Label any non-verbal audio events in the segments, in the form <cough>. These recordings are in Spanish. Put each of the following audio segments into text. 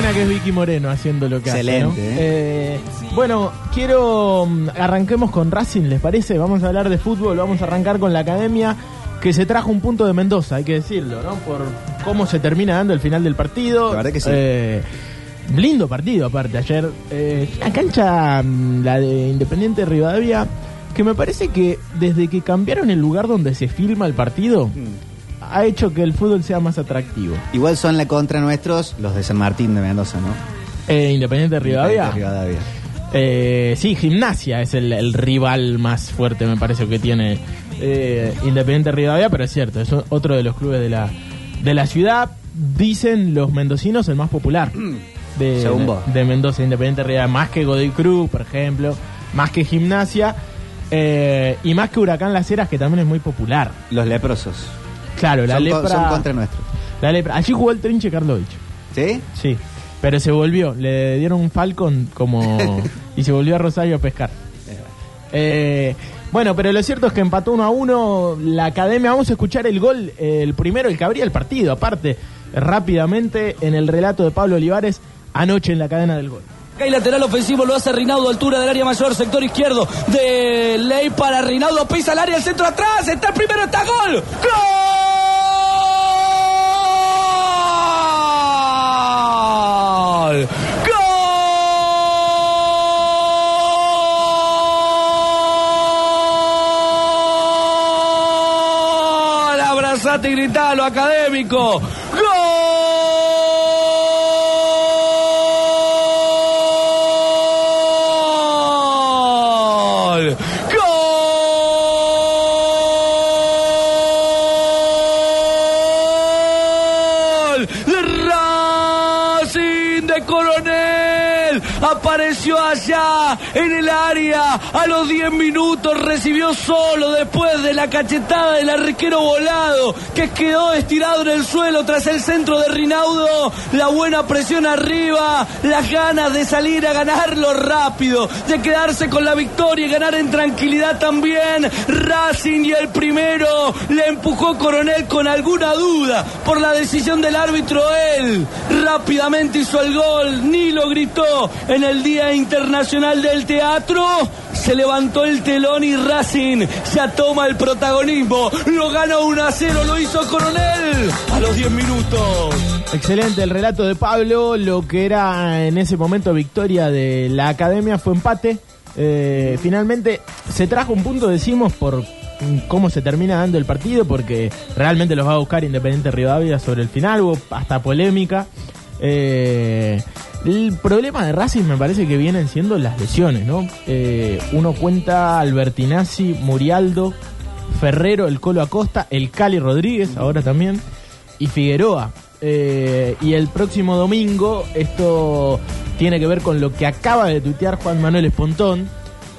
Buena que es Vicky Moreno haciendo lo que Excelente, hace. ¿no? ¿eh? Eh, bueno, quiero. mm, Arranquemos con Racing, ¿les parece? Vamos a hablar de fútbol, vamos a arrancar con la academia que se trajo un punto de Mendoza, hay que decirlo, ¿no? Por cómo se termina dando el final del partido. La verdad que sí. Eh, lindo partido, aparte, ayer. Eh, la cancha, mm, la de Independiente Rivadavia, que me parece que desde que cambiaron el lugar donde se filma el partido, Mm. Ha hecho que el fútbol sea más atractivo. Igual son la contra nuestros los de San Martín de Mendoza, ¿no? Eh, Independiente Rivadavia. Rivadavia. Eh, sí, Gimnasia es el, el rival más fuerte, me parece, que tiene eh, Independiente Rivadavia, pero es cierto, es otro de los clubes de la, de la ciudad. Dicen los mendocinos el más popular de, Según vos. de Mendoza, Independiente Rivadavia, más que Godoy Cruz, por ejemplo, más que Gimnasia eh, y más que Huracán Las Heras, que también es muy popular. Los leprosos. Claro, la son, co- lepra. son contra nuestros. la lepra. Allí jugó el Trinche Karlovich. ¿Sí? Sí, pero se volvió, le dieron un Falcon como <laughs> y se volvió a Rosario a pescar. Eh, bueno, pero lo cierto es que empató 1 a 1 la academia. Vamos a escuchar el gol, eh, el primero, el que abría el partido, aparte, rápidamente en el relato de Pablo Olivares anoche en la cadena del gol. Acá hay lateral ofensivo, lo hace Rinaudo, altura del área mayor, sector izquierdo de Ley para Rinaudo, pisa el área, el centro atrás, está el primero, está gol. ¡Gol! ¡Gol! Abrazate y gritalo, académico. ¡Gol! Apareció en el área a los 10 minutos. Recibió solo después de la cachetada del arquero volado que quedó estirado en el suelo tras el centro de Rinaudo. La buena presión arriba. Las ganas de salir a ganarlo rápido. De quedarse con la victoria y ganar en tranquilidad también. Racing y el primero le empujó Coronel con alguna duda por la decisión del árbitro. Él rápidamente hizo el gol, ni lo gritó en el Día Internacional del Teatro. Se levantó el telón y Racing ya toma el protagonismo. Lo gana 1 a 0, lo hizo Coronel a los 10 minutos. Excelente el relato de Pablo. Lo que era en ese momento victoria de la academia fue empate. Eh, finalmente se trajo un punto, decimos, por cómo se termina dando el partido, porque realmente los va a buscar Independiente Rivadavia sobre el final. Hubo hasta polémica. Eh, el problema de Racing me parece que vienen siendo las lesiones, ¿no? Eh, uno cuenta Albertinazzi, Murialdo, Ferrero, el Colo Acosta, el Cali Rodríguez, ahora también, y Figueroa. Eh, y el próximo domingo, esto tiene que ver con lo que acaba de tuitear Juan Manuel Espontón.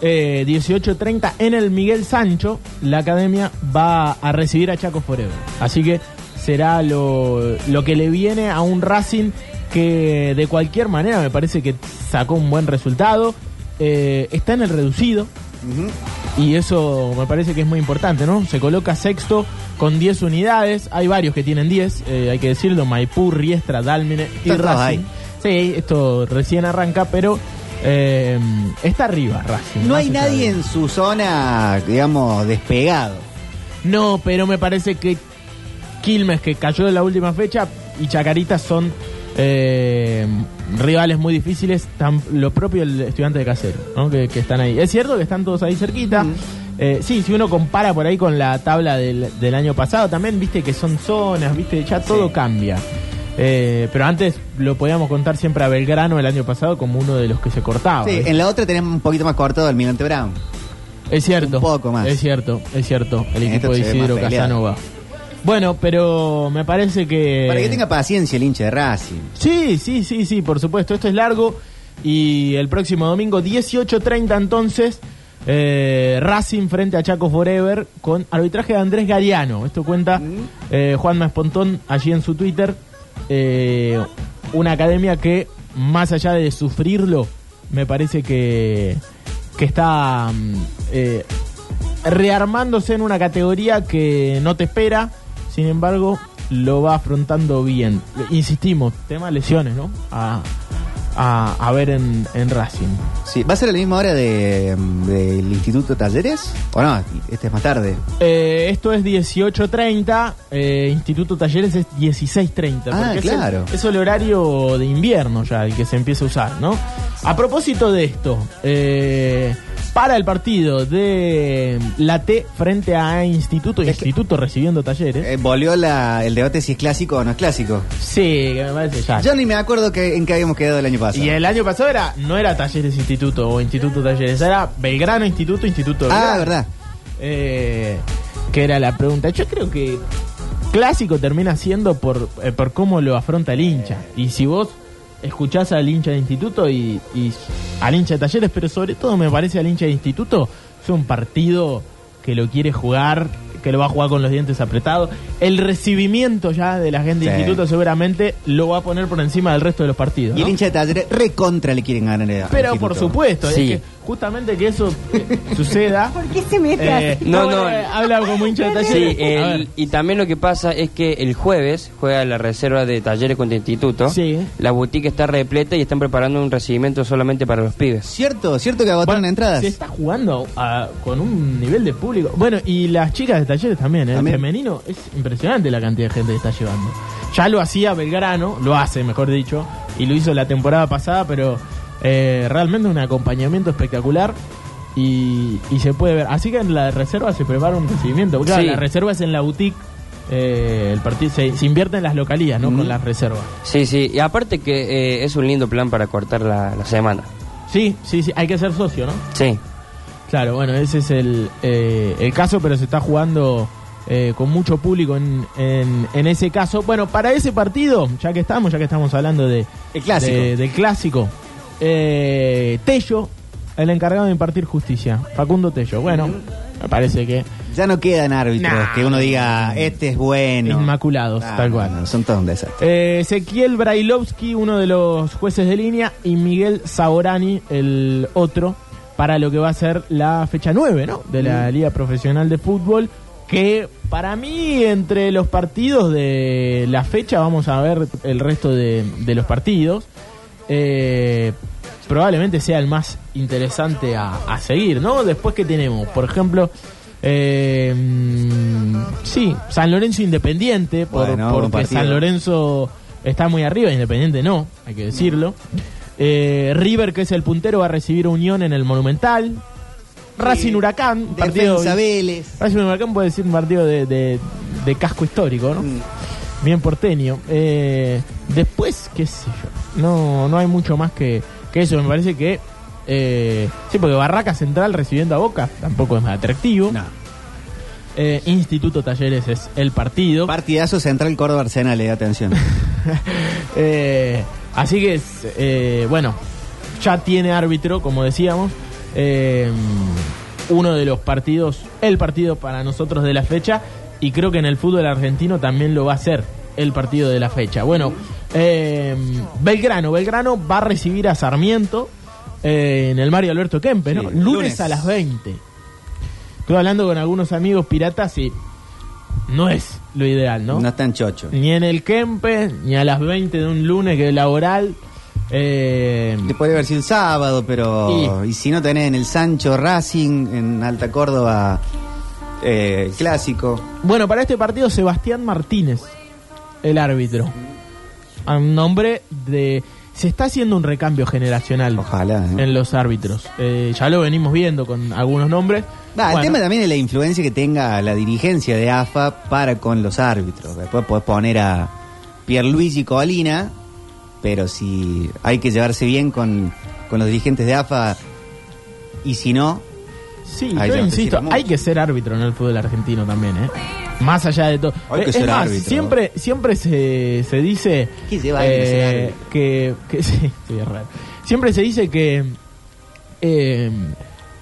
Eh, 18.30 en el Miguel Sancho, la academia va a recibir a Chaco Forever. Así que será lo, lo que le viene a un Racing que de cualquier manera me parece que sacó un buen resultado. Eh, está en el reducido, y eso me parece que es muy importante, ¿no? Se coloca sexto con 10 unidades. Hay varios que tienen 10, eh, hay que decirlo. Maipú, Riestra, Dálmine y Racing. Sí, esto recién arranca, pero eh, está arriba Racing. No hay nadie de- en su zona, digamos, despegado. No, pero me parece que Quilmes, que cayó en la última fecha, y Chacarita son eh, rivales muy difíciles. Tan, lo propio el estudiante de casero, ¿no? que, que están ahí. Es cierto que están todos ahí cerquita. Eh, sí, si uno compara por ahí con la tabla del, del año pasado, también viste que son zonas, viste, ya todo Sí. cambia. Eh, pero antes lo podíamos contar siempre a Belgrano el año pasado como uno de los que se cortaba. Sí, en la otra tenemos un poquito más cortado al Milante Brown. Es cierto. Un poco más. Es cierto, es cierto. El En equipo de Isidro. Casanova. Bueno, pero me parece que. Para que tenga paciencia el hincha de Racing. Sí, sí, sí, sí, por supuesto. Esto es largo. Y el próximo domingo, 18.30 entonces, eh, Racing frente a Chaco Forever con arbitraje de Andrés Gariano. Esto cuenta eh, Juan Espontón allí en su Twitter. Eh, una academia que, más allá de sufrirlo, me parece que, que está mm, eh, rearmándose en una categoría que no te espera. Sin embargo, lo va afrontando bien. Insistimos, tema lesiones, ¿no? A, a, a ver en, en Racing. Sí, ¿va a ser a la misma hora de, del Instituto Talleres? ¿O no? Este es más tarde. Eh, esto es 18.30, eh, Instituto Talleres es 16.30. Ah, porque es el- claro. Es el, horario de invierno ya el que se empieza a usar, ¿no? A propósito de esto, eh, para el partido de la T frente a Instituto, Es Instituto recibiendo Talleres. Eh, volvió la, el debate si es clásico o no es clásico. sí, que me parece ya. Yo ni me acuerdo que, en qué habíamos quedado el año pasado. Y el año pasado era no era Talleres Instituto o Instituto Talleres, era Belgrano Instituto Instituto Belgrano. Ah, verdad. Eh, que era la pregunta. Yo creo que clásico termina siendo por, eh, por cómo lo afronta el hincha. Y si vos escuchás al hincha de instituto y, y al hincha de talleres, pero sobre todo me parece al hincha de instituto, es un partido que lo quiere jugar, que lo va a jugar con los dientes apretados. El recibimiento ya de la gente de instituto seguramente lo va a poner por encima del resto de los partidos. Y el hincha de Talleres recontra le quieren ganar el Pero por supuesto, Sí. es que justamente que eso eh, suceda. <laughs> ¿Por qué se mete Eh, así? No, no. eh, habla como hincha de Sí, talleres. El- y también lo que pasa es que el jueves juega la reserva de talleres contra instituto. Sí. La boutique está repleta y están preparando un recibimiento solamente para los pibes. Cierto, cierto que agotaron Bueno, entradas. Se está jugando a- con un nivel de público. Bueno, y las chicas de talleres también, ¿eh? También. El femenino es impresionante la cantidad de gente que está llevando. Ya lo hacía Belgrano, lo hace, mejor dicho, y lo hizo la temporada pasada, pero eh, realmente un acompañamiento espectacular. Y, y se puede ver. Así que en la reserva se prepara un recibimiento. Claro, Sí. la reserva es en la boutique. eh, el partido se, se invierte en las localías, ¿no? Con las reservas. Sí, sí. Y aparte que eh, es un lindo plan para cortar la, la semana. Sí, sí, sí. Hay que ser socio, ¿no? Sí. Claro, bueno, ese es el, eh, el caso, pero se está jugando eh, con mucho público en, en, en ese caso. Bueno, para ese partido, ya que estamos, ya que estamos hablando de, El clásico. de- del clásico, eh, Tello, el encargado de impartir justicia, Facundo Tello. Bueno, me parece que Ya no quedan árbitros Nah. que uno diga, este es bueno. inmaculados, Ah, tal no, cual. no, son todos un desastre. Eh, Ezequiel Brailovsky, uno de los jueces de línea, y Miguel Saborani, el otro, para lo que va a ser la fecha 9, ¿no? De la Liga Profesional de Fútbol, que para mí, entre los partidos de la fecha, vamos a ver el resto de, de los partidos. Eh, probablemente sea el más interesante a, a seguir, ¿no? Después que tenemos, por ejemplo, eh, mm, sí, San Lorenzo Independiente, por, Bueno, porque. San Lorenzo está muy arriba, Independiente no, hay que decirlo. Eh, River, que es el puntero, va a recibir a Unión en el Monumental. Racing Huracán, un partido. Defensa Vélez. Racing Huracán puede decir un partido de, de- de casco histórico, ¿no? Mm. Bien porteño. Eh, después, qué sé yo, no, no hay mucho más que, que eso. Me parece que. eh, sí, porque Barraca Central recibiendo a Boca tampoco es más atractivo. No. Eh, Instituto Talleres es el partido. Partidazo Central Córdoba Arsenal, eh, atención. <laughs> Eh, así que, es, eh, bueno, ya tiene árbitro, como decíamos. Uno de los partidos, el partido para nosotros de la fecha. Y creo que en el fútbol argentino también lo va a ser el partido de la fecha. Bueno, eh, Belgrano. Belgrano va a recibir a Sarmiento eh, en el Mario Alberto Kempe, ¿no? Sí, lunes, lunes. a las 20. Estuve hablando con algunos amigos piratas y no es lo ideal, ¿no? No, están chocho. Ni en el Kempe, ni a las 20 de un lunes que es laboral. Eh, Te puede haber sido el sábado, pero. Y, si no tenés en el Sancho Racing, en Alta Córdoba, eh, clásico. bueno, para este partido Sebastián Martínez, el árbitro. A un nombre de... Se está haciendo un recambio generacional Ojalá. ¿eh? en los árbitros. Eh, ya lo venimos viendo con algunos nombres. Va, El tema también es la influencia que tenga la dirigencia de AFA para con los árbitros. Después podés poner a Pierluigi Colina, pero si hay que llevarse bien con, con los dirigentes de AFA y si no, Sí, yo insisto, hay que ser árbitro en el fútbol argentino también, ¿eh? Más allá de todo. Hay que es ser más, árbitro. siempre, siempre se, se dice ¿Qué eh, que, que <laughs> sí, sí, es raro. Siempre se dice que eh,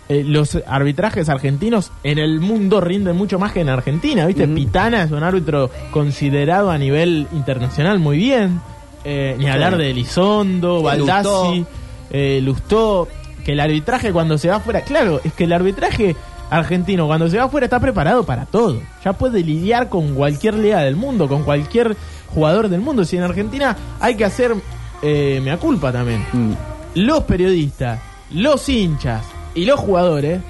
eh, los arbitrajes argentinos en el mundo rinden mucho más que en Argentina, ¿viste? Pitana es un árbitro considerado a nivel internacional muy bien. Eh, ni Sí. hablar de Elizondo, Baldassi, Lustó. eh, Lustó, que el arbitraje cuando se va afuera, claro, es que el arbitraje argentino cuando se va afuera está preparado para todo. Ya puede lidiar con cualquier liga del mundo, con cualquier jugador del mundo. Si en Argentina hay que hacer, eh, mea culpa también, mm, los periodistas, los hinchas y los jugadores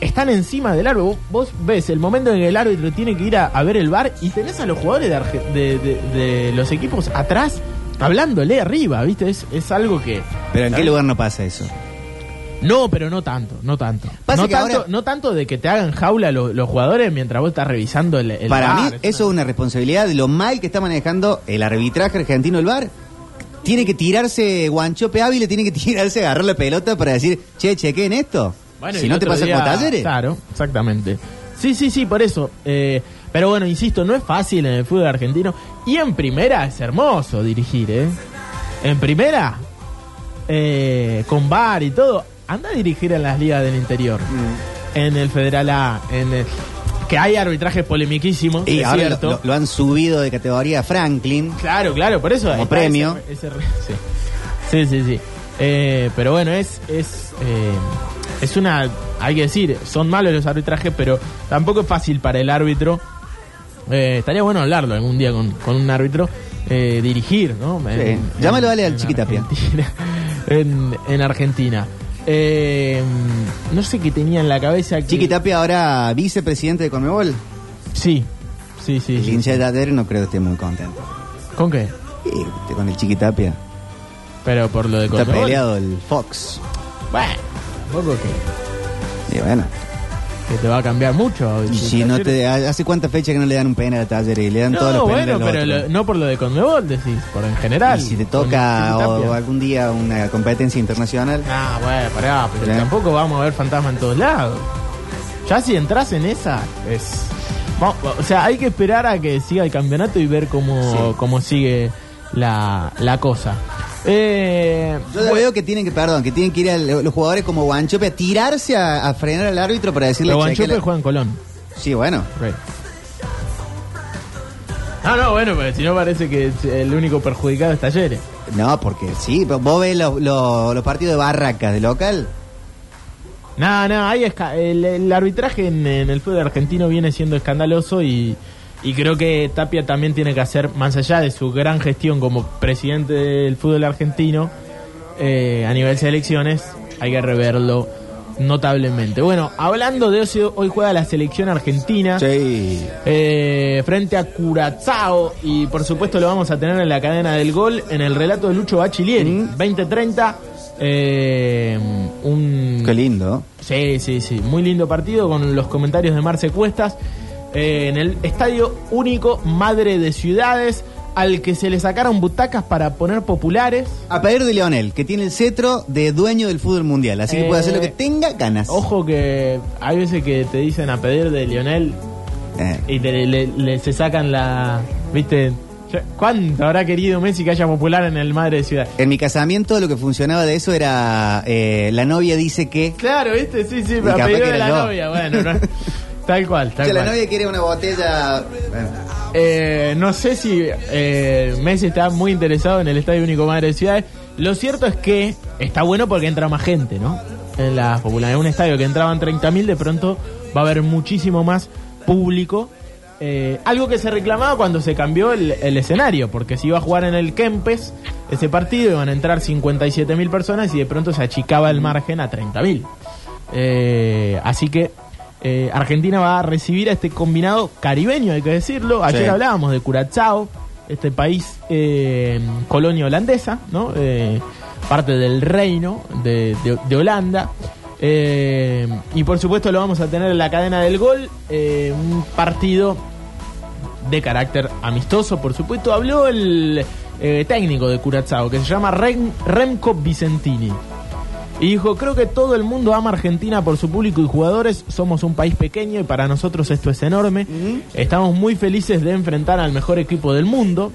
están encima del árbitro. Vos, ves el momento en que el árbitro tiene que ir a, a ver el bar y tenés a los jugadores de, Arge- de- de- de los equipos atrás hablándole arriba, ¿viste? Es, es algo que... pero ¿en qué lugar no pasa eso? No, pero no tanto, no tanto. Pasa no, que tanto ahora- no tanto de que te hagan jaula lo- los jugadores mientras vos estás revisando el, el Para mí eso es una responsabilidad de lo mal que está manejando el arbitraje argentino el VAR. Tiene que tirarse Guanchope Ávila, tiene que tirarse, agarrar la pelota para decir, che, chequen esto. Bueno, si no te pasa día- con talleres. Claro, exactamente. Sí, sí, sí, por eso. Eh, pero bueno, insisto, no es fácil en el fútbol argentino. Y en primera es hermoso dirigir, ¿eh? En primera, eh, con bar y todo, anda a dirigir en las ligas del interior. Mm. En el Federal A, en el- que hay arbitrajes polemiquísimos, Y es ahora lo, cierto. lo- lo han subido de categoría Franklin. Claro, claro, por eso. Como premio. ese- ese re- sí. sí, sí, sí. Eh, pero bueno, es es eh, es una, hay que decir, son malos los arbitrajes, pero tampoco es fácil para el árbitro. Eh, estaría bueno hablarlo algún día con, con un árbitro, eh, dirigir, ¿no? Sí. Llámalo, dale al Chiquitapia. Argentina. <laughs> En, en Argentina. Eh, no sé qué tenía en la cabeza. Que, Chiqui Tapia ahora vicepresidente de Conmebol. Sí, sí, sí. el sí. hincha de no creo que esté muy contento. ¿Con qué? Y con el Chiqui Tapia. Pero por lo de Está Conmebol. peleado el Fox. Bueno, poco que... Y bueno. Que te va a cambiar mucho. Y si no te, ¿Hace cuántas fechas que no le dan un penal a Talleres? Y le dan todos No, los penales bueno, los pero lo- no por lo de Conmebol, decís, por en general. Y si te toca o, algún día una competencia internacional. Ah, bueno, pará, pero tampoco vamos a ver fantasma en todos lados. Ya si entras en esa, es... Vamos, o sea, hay que esperar a que siga el campeonato y ver cómo, Sí. cómo sigue la, la cosa. Eh, Yo veo que tienen que, perdón, que tienen que ir a los jugadores como Guanchope a tirarse a, a frenar al árbitro para decirle pero "Cheque Guanchope la-". juega en Colón. Sí, bueno. Re. No, no, bueno, pero si no parece que el único perjudicado es Talleres. No, porque sí, vos ves los, los- los partidos de Barracas de local. No, no, ahí el, el arbitraje en, en el fútbol argentino viene siendo escandaloso y, y creo que Tapia también tiene que hacer, más allá de su gran gestión como presidente del fútbol argentino, eh, a nivel selecciones, hay que reverlo notablemente. Bueno, hablando de eso, hoy juega la selección argentina. Sí. eh, frente a Curazao y por supuesto lo vamos a tener en la cadena del gol en el relato de Lucho Bachilieri Mm. 2030 eh, un Qué lindo. Sí, sí, sí. Muy lindo partido con los comentarios de Marce Cuestas. Eh, en el Estadio Único Madre de Ciudades, al que se le sacaron butacas para poner populares. A pedir de Leonel, que tiene el cetro de dueño del fútbol mundial. Así que Eh, puede hacer lo que tenga ganas. Ojo que hay veces que te dicen a pedir de Lionel Eh, y te- le, le- se sacan la... ¿Viste? ¿Cuánto habrá querido Messi que haya popular en el Madre de Ciudad? en mi casamiento lo que funcionaba de eso era eh, la novia dice que... Claro, ¿viste? Sí, sí, Y a pedido de la yo. novia. Bueno, no- <laughs> tal cual, tal la cual. novia quiere una botella... Bueno, Eh, no sé si eh, Messi está muy interesado en el Estadio Único Madre de Ciudades. Lo cierto es que está bueno porque entra más gente, ¿no? En la popular. En un estadio que entraban 30.000, de pronto va a haber muchísimo más público. Eh, algo que se reclamaba cuando se cambió el, el escenario, porque se iba a jugar en el Kempes ese partido, iban a entrar 57.000 personas y de pronto se achicaba el margen a 30.000. Eh, así que eh, Argentina va a recibir a este combinado caribeño, hay que decirlo. Ayer Sí. hablábamos de Curazao, este país eh, colonia holandesa, ¿no? Eh, parte del reino de, de- de Holanda. Eh, y por supuesto lo vamos a tener en la cadena del gol, eh, un partido de carácter amistoso, por supuesto. Habló el eh, técnico de Curazao, que se llama Rem- Remco Vicentini. Y dijo, creo que todo el mundo ama a Argentina por su público y jugadores. Somos un país pequeño y para nosotros esto es enorme. Estamos muy felices de enfrentar al mejor equipo del mundo.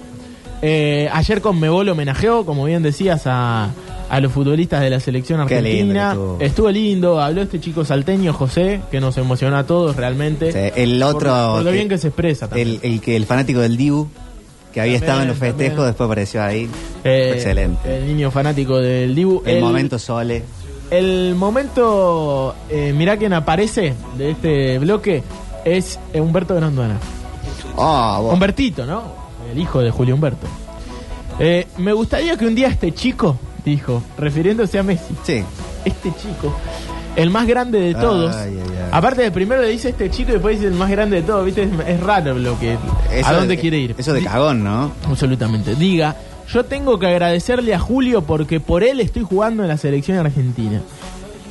Eh, ayer con Mebol homenajeó, como bien decías, a, a los futbolistas de la selección lindo argentina. que estuvo. estuvo lindo, habló este chico salteño, José, que nos emocionó a todos realmente. Sí, el otro. Por, por lo que- bien que se expresa también. el, el fanático del Dibu, que había estado en los festejos, también. después apareció ahí. Eh, excelente. El niño fanático del Dibu. El, momento Sole. El momento, eh, mirá quién aparece de este bloque, es Humberto Grandona. Oh, vos. Humbertito, ¿no? El hijo de Julio Humberto. Eh, me gustaría que un día este chico, dijo, refiriéndose a Messi, Sí. este chico, el más grande de todos. Ay, ay, ay. Aparte de primero le dice este chico y después dice el más grande de todos, ¿viste? Es, es raro lo que... Eso ¿A dónde de- quiere ir? Eso de cagón, ¿no? Absolutamente. Diga, yo tengo que agradecerle a Julio porque por él estoy jugando en la selección argentina.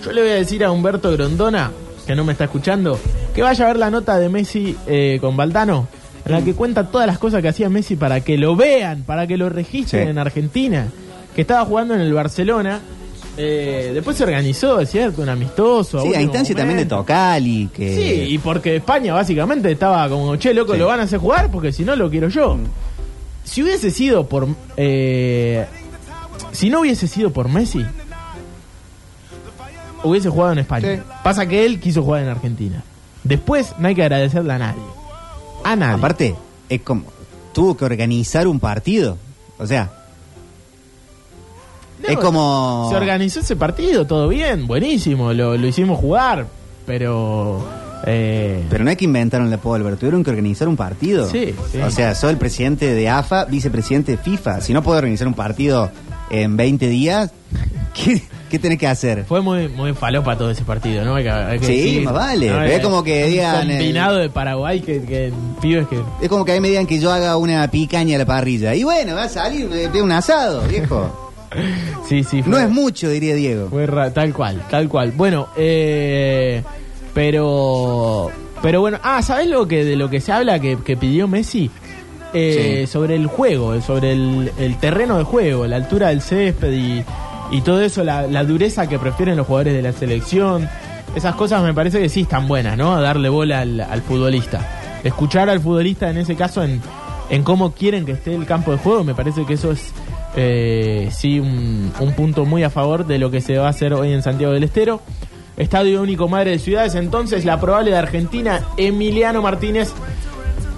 Yo le voy a decir a Humberto Grondona, que no me está escuchando, que vaya a ver la nota de Messi eh, con Valdano, en la que cuenta todas las cosas que hacía Messi para que lo vean, para que lo registren Sí. en Argentina. Que estaba jugando en el Barcelona. Eh, después se organizó, es cierto, un amistoso. Sí, a instancia también de. Tocali, que... Sí, y porque España básicamente estaba como, che, loco, Sí. lo van a hacer jugar porque si no lo quiero yo. Si hubiese sido por... eh, si no hubiese sido por Messi, hubiese jugado en España. Sí. Pasa que él quiso jugar en Argentina. Después no hay que agradecerle a nadie. A nadie. Aparte, es como... Tuvo que organizar un partido. O sea, es como... Se organizó ese partido, todo bien, buenísimo, lo, lo hicimos jugar, pero... eh, Pero no hay que inventaron la pólvora, tuvieron que organizar un partido. Sí, sí. O sea, soy el presidente de AFA, vicepresidente de FIFA. Si no puedo organizar un partido en 20 días, <laughs> ¿qué, qué tenés que hacer? Fue muy, muy falopa todo ese partido, ¿no? Hay que- hay que Sí, decir, más vale. ¿no? Es como que digan, eh, Combinado de Paraguay que, que pibes que. Es como que ahí me digan que yo haga una picaña a la parrilla. Y bueno, va a salir de un asado, viejo. <laughs> Sí, sí. No es mucho, diría Diego. Fue tal cual, tal cual. Bueno, eh, pero. Pero bueno, ah, ¿sabes lo que de lo que se habla que, que pidió Messi? Eh, Sí. Sobre el juego, sobre el, el terreno de juego, la altura del césped y, y todo eso, la, la dureza que prefieren los jugadores de la selección. Esas cosas me parece que sí están buenas, ¿no? Darle bola al, al futbolista. Escuchar al futbolista en ese caso en, en cómo quieren que esté el campo de juego, me parece que eso es eh, sí un, un punto muy a favor de lo que se va a hacer hoy en Santiago del Estero. Estadio único madre de ciudades, entonces la probable de Argentina, Emiliano Martínez.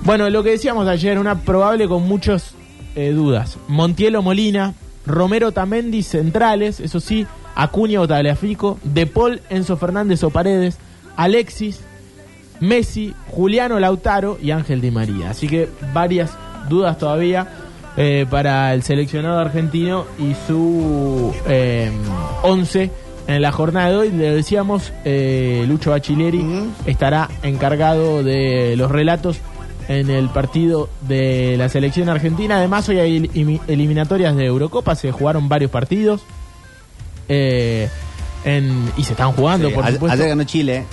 Bueno, lo que decíamos ayer, una probable con muchas eh, dudas. Montielo Molina, Romero Tamendi, centrales, eso sí, Acuña o Tagliafico, De Paul, Enzo Fernández o Paredes, Alexis, Messi, Juliano Lautaro y Ángel Di María. Así que varias dudas todavía eh, para el seleccionado argentino y su eh, 11 en la jornada de hoy. Le decíamos, eh, Lucho Bachileri estará encargado de los relatos en el partido de la selección argentina. Además, hoy hay elim- eliminatorias de Eurocopa, se jugaron varios partidos. eh, en- y se están jugando, Sí, por supuesto. ayer ganó Chile.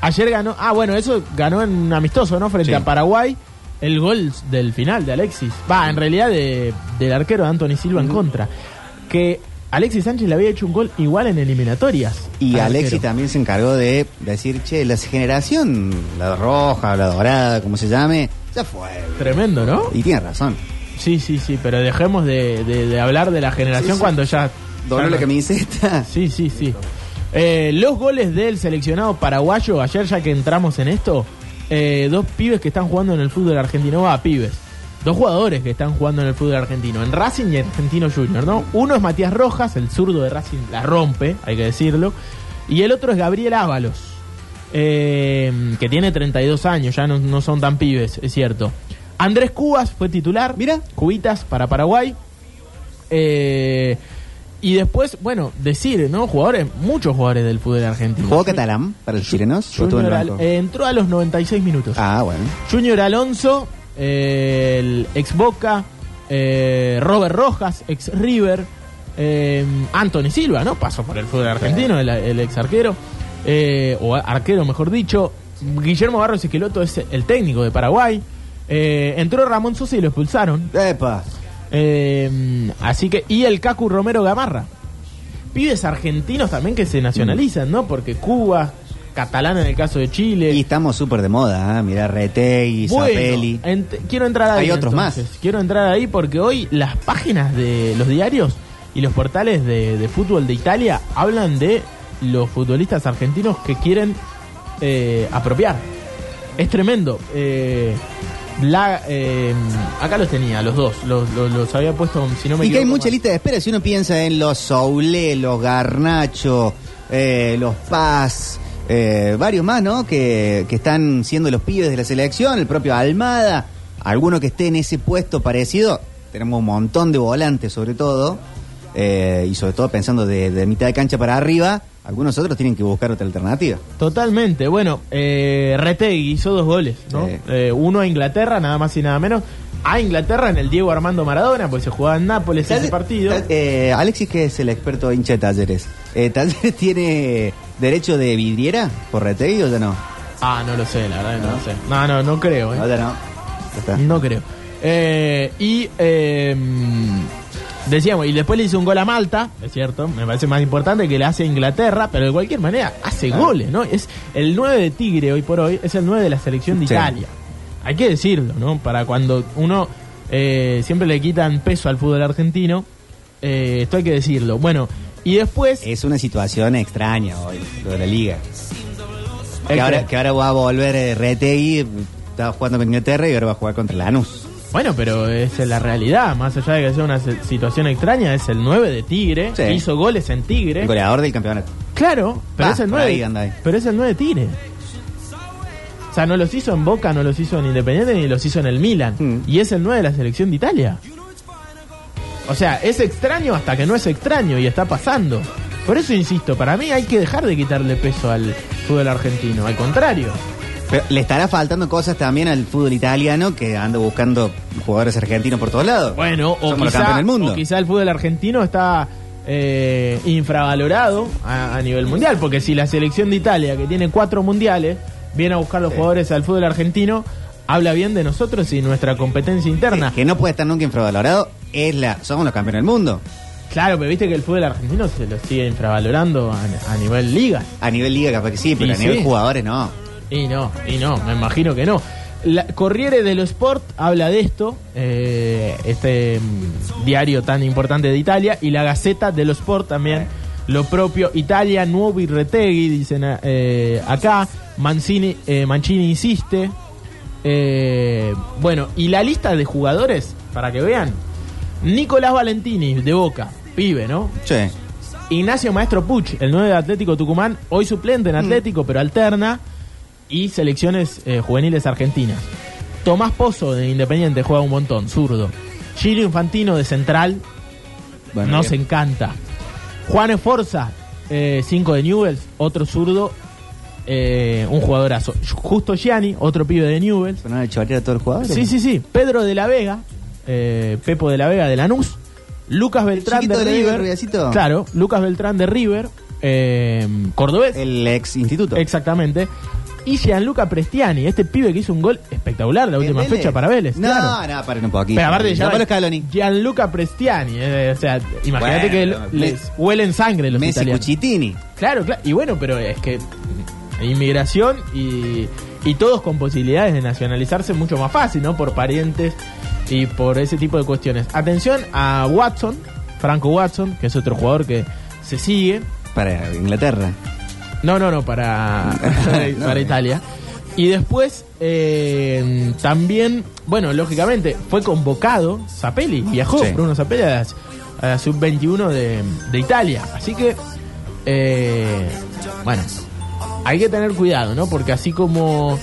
Ayer ganó, ah bueno, eso ganó en un amistoso, ¿no? Frente Sí. a Paraguay. El gol del final de Alexis. Va, en realidad de, del arquero de Anthony Silva en contra. Que Alexis Sánchez le había hecho un gol igual en eliminatorias. Y al Alexis arquero. también se encargó de decir, che, la generación, la roja, la dorada, como se llame, ya fue. Tremendo, ¿no? Y tiene razón. Sí, sí, sí, pero dejemos de, de- de hablar de la generación Sí, sí. cuando ya... Dobló la camiseta. Sí, sí, sí. Eh, los goles del seleccionado paraguayo, ayer ya que entramos en esto, eh, dos pibes que están jugando en el fútbol argentino, va, pibes. Dos jugadores que están jugando en el fútbol argentino, en Racing y en Argentino Junior, ¿no? Uno es Matías Rojas, el zurdo de Racing la rompe, hay que decirlo. Y el otro es Gabriel Ábalos, eh, que tiene 32 años, ya no, no son tan pibes, es cierto. Andrés Cubas fue titular, Mira. Cubitas para Paraguay. Eh, y después, bueno, decir, ¿no? Jugadores, muchos jugadores del fútbol argentino. ¿Jugó catalán para los chilenos? Eh, entró a los 96 minutos. Ah, bueno. Junior Alonso, eh, el ex Boca, eh, Robert Rojas, ex River, eh, Anthony Silva, ¿no? Pasó por el fútbol argentino, el, el ex arquero, eh, o arquero mejor dicho. Guillermo Barros Esqueloto es el técnico de Paraguay. Eh, entró Ramón Sosa y lo expulsaron. Epa. Eh, así que, y el Cacu Romero Gamarra. Pibes argentinos también que se nacionalizan, ¿no? Porque Cuba, catalán en el caso de Chile. Y estamos súper de moda, ¿eh? Mirá, Retegui, Bueno, Zapelli. ent- quiero entrar ahí. Hay otros entonces. más. Quiero entrar ahí porque hoy las páginas de los diarios y los portales de, de fútbol de Italia hablan de los futbolistas argentinos que quieren eh, apropiar. Es tremendo. Eh, la, eh, acá los tenía, los dos. Los, los- los había puesto, si no me Y que hay mucha lista de espera. Si uno piensa en los Soule, los Garnacho, eh, los Paz, eh, varios más, ¿no? Que, que están siendo los pibes de la selección, el propio Almada, alguno que esté en ese puesto parecido. Tenemos un montón de volantes, sobre todo, eh, y sobre todo pensando de, de mitad de cancha para arriba. Algunos otros tienen que buscar otra alternativa. Totalmente. Bueno, eh, Retegui hizo dos goles, ¿no? Sí. Eh, uno a Inglaterra, nada más y nada menos. A Inglaterra en el Diego Armando Maradona, pues se jugaba en Nápoles ese partido. Eh, Alexis, que es el experto hincha de talleres. ¿Talleres <laughs> tiene derecho de vidriera por Retegui o ya no? Ah, no lo sé, la verdad no, lo sé. No, no, no creo, No, ya no. Ya está. No creo. Y decíamos, y después le hizo un gol a Malta, es cierto, me parece más importante que le hace a Inglaterra, pero de cualquier manera hace goles, ¿no? Es el 9 de Tigre hoy por hoy, es el 9 de la selección de Sí. Italia. Hay que decirlo, ¿no? Para cuando uno eh, siempre le quitan peso al fútbol argentino, eh, esto hay que decirlo. Bueno, y después... Es una situación extraña hoy, lo de la liga. Que ahora, que ahora va a volver eh, Retegui, estaba jugando con Inglaterra y ahora va a jugar contra Lanús. Bueno, pero es la realidad, más allá de que sea una situación extraña, es el 9 de Tigre, Sí. hizo goles en Tigre. El goleador del campeonato. Claro, pero Ah, es el por 9. ahí anda ahí. Pero es el 9 de Tigre. O sea, no los hizo en Boca, no los hizo en Independiente, ni los hizo en el Milan. Mm. Y es el 9 de la selección de Italia. O sea, es extraño hasta que no es extraño y está pasando. Por eso insisto, para mí hay que dejar de quitarle peso al fútbol argentino. Al contrario. Pero le estará faltando cosas también al fútbol italiano que anda buscando jugadores argentinos por todos lados. Bueno, o Somos quizá, del mundo. o quizá el fútbol argentino está eh, infravalorado a, a nivel mundial, porque si la selección de Italia, que tiene cuatro mundiales, viene a buscar los Sí. jugadores al fútbol argentino, habla bien de nosotros y nuestra competencia interna. Que no puede estar nunca infravalorado, es la, somos los campeones del mundo. Claro, pero viste que el fútbol argentino se lo sigue infravalorando a, a nivel liga. A nivel liga capaz que sí, pero Y a nivel jugadores no. Y no, y no, me imagino que no. La Corriere dello Sport habla de esto, eh, este mm, diario tan importante de Italia, y la Gaceta dello Sport también, lo propio. Italia, Nuovi Retegui, dicen eh, acá. Mancini, eh, Mancini insiste. Eh, bueno, y la lista de jugadores, para que vean. Nicolás Valentini, de Boca, pibe, ¿no? Sí. Ignacio Maestro Puch, el 9 de Atlético Tucumán, hoy suplente en Atlético, pero alterna. Y selecciones eh, juveniles argentinas. Tomás Pozo de Independiente juega un montón, zurdo. Gilio Infantino de Central, Bueno, nos bien. encanta. Juan Esforza, 5 de Newells, otro zurdo, eh, un jugadorazo. Justo Gianni, otro pibe de Newells. ¿Poner el chorrero a todos los jugadores? Sí, sí, sí. Pedro de la Vega, eh, Pepo de la Vega de Lanús, Lucas Beltrán de de River. Claro, Lucas Beltrán de River, eh, cordobés. El ex instituto. Exactamente. Y Gianluca Prestiani, este pibe que hizo un gol espectacular la ¿En última Vélez? fecha para Vélez. No, claro. no, paren un poquito. Pero aparte ya Scaloni. Gianluca Prestiani, eh, o sea, imagínate Bueno, que les huelen sangre los Messi italianos. Cuchitini. Claro, claro. Y bueno, pero es que inmigración y, y todos con posibilidades de nacionalizarse mucho más fácil, ¿no? Por parientes y por ese tipo de cuestiones. Atención a Watson, Franco Watson, que es otro jugador que se sigue. Para Inglaterra. No, no, no, para, <laughs> No, para. Italia. Y después eh, también, bueno, lógicamente fue convocado Zapelli, viajó Sí. Bruno Zapelli a la, a la sub-21 de, de Italia. Así que, eh, bueno, hay que tener cuidado, ¿no? Porque así como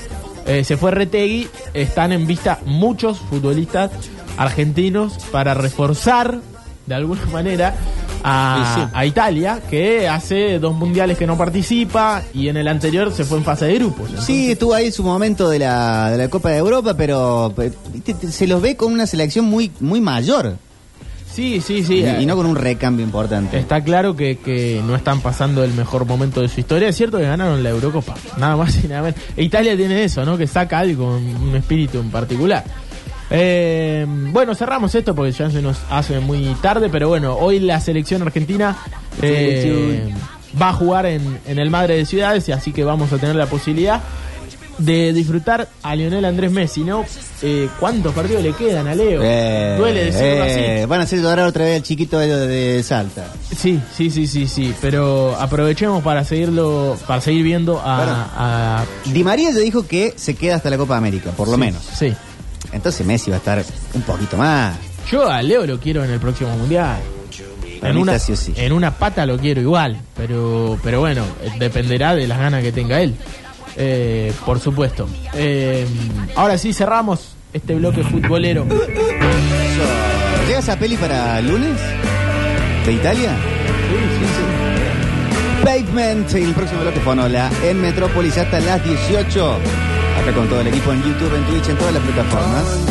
eh, se fue Retegui, están en vista muchos futbolistas argentinos para reforzar de alguna <laughs> manera a, Sí, sí. a Italia, que hace dos mundiales que no participa y en el anterior se fue en fase de grupos. Sí, estuvo ahí su momento de la, de la Copa de Europa, pero viste, te- se los ve con una selección muy, muy mayor. Sí, sí, sí. y, y no con un recambio importante. Está claro que, que no están pasando el mejor momento de su historia. Es cierto que ganaron la Eurocopa, nada más y nada menos. E Italia tiene eso, ¿no? Que saca algo, un espíritu en particular. Eh, bueno, cerramos esto porque ya se nos hace muy tarde, pero bueno, hoy la selección argentina eh, va a jugar en, en el Madre de Ciudades y así que vamos a tener la posibilidad de disfrutar a Lionel Andrés Messi, ¿no? Eh, ¿Cuántos partidos le quedan a Leo? Eh, Duele decirlo eh, Van a hacer llorar otra vez al chiquito de, de Salta. así. Sí, sí, sí, sí, sí. Pero aprovechemos para seguirlo, para seguir viendo a, a- Di María ya dijo que se queda hasta la Copa América, por lo sí, menos. Sí. Entonces Messi va a estar un poquito más. Yo a Leo lo quiero en el próximo mundial. Para En una, sí sí. en pata lo quiero igual, pero, pero bueno, eh, dependerá de las ganas que tenga él. Eh, por supuesto. Eh, ahora sí cerramos este bloque futbolero. ¿Llega esa peli para lunes? ¿De Italia? Pavement, el próximo bloque Fonola en Metrópolis hasta las 18. Acá con todo el equipo en YouTube, en Twitch, en todas las plataformas.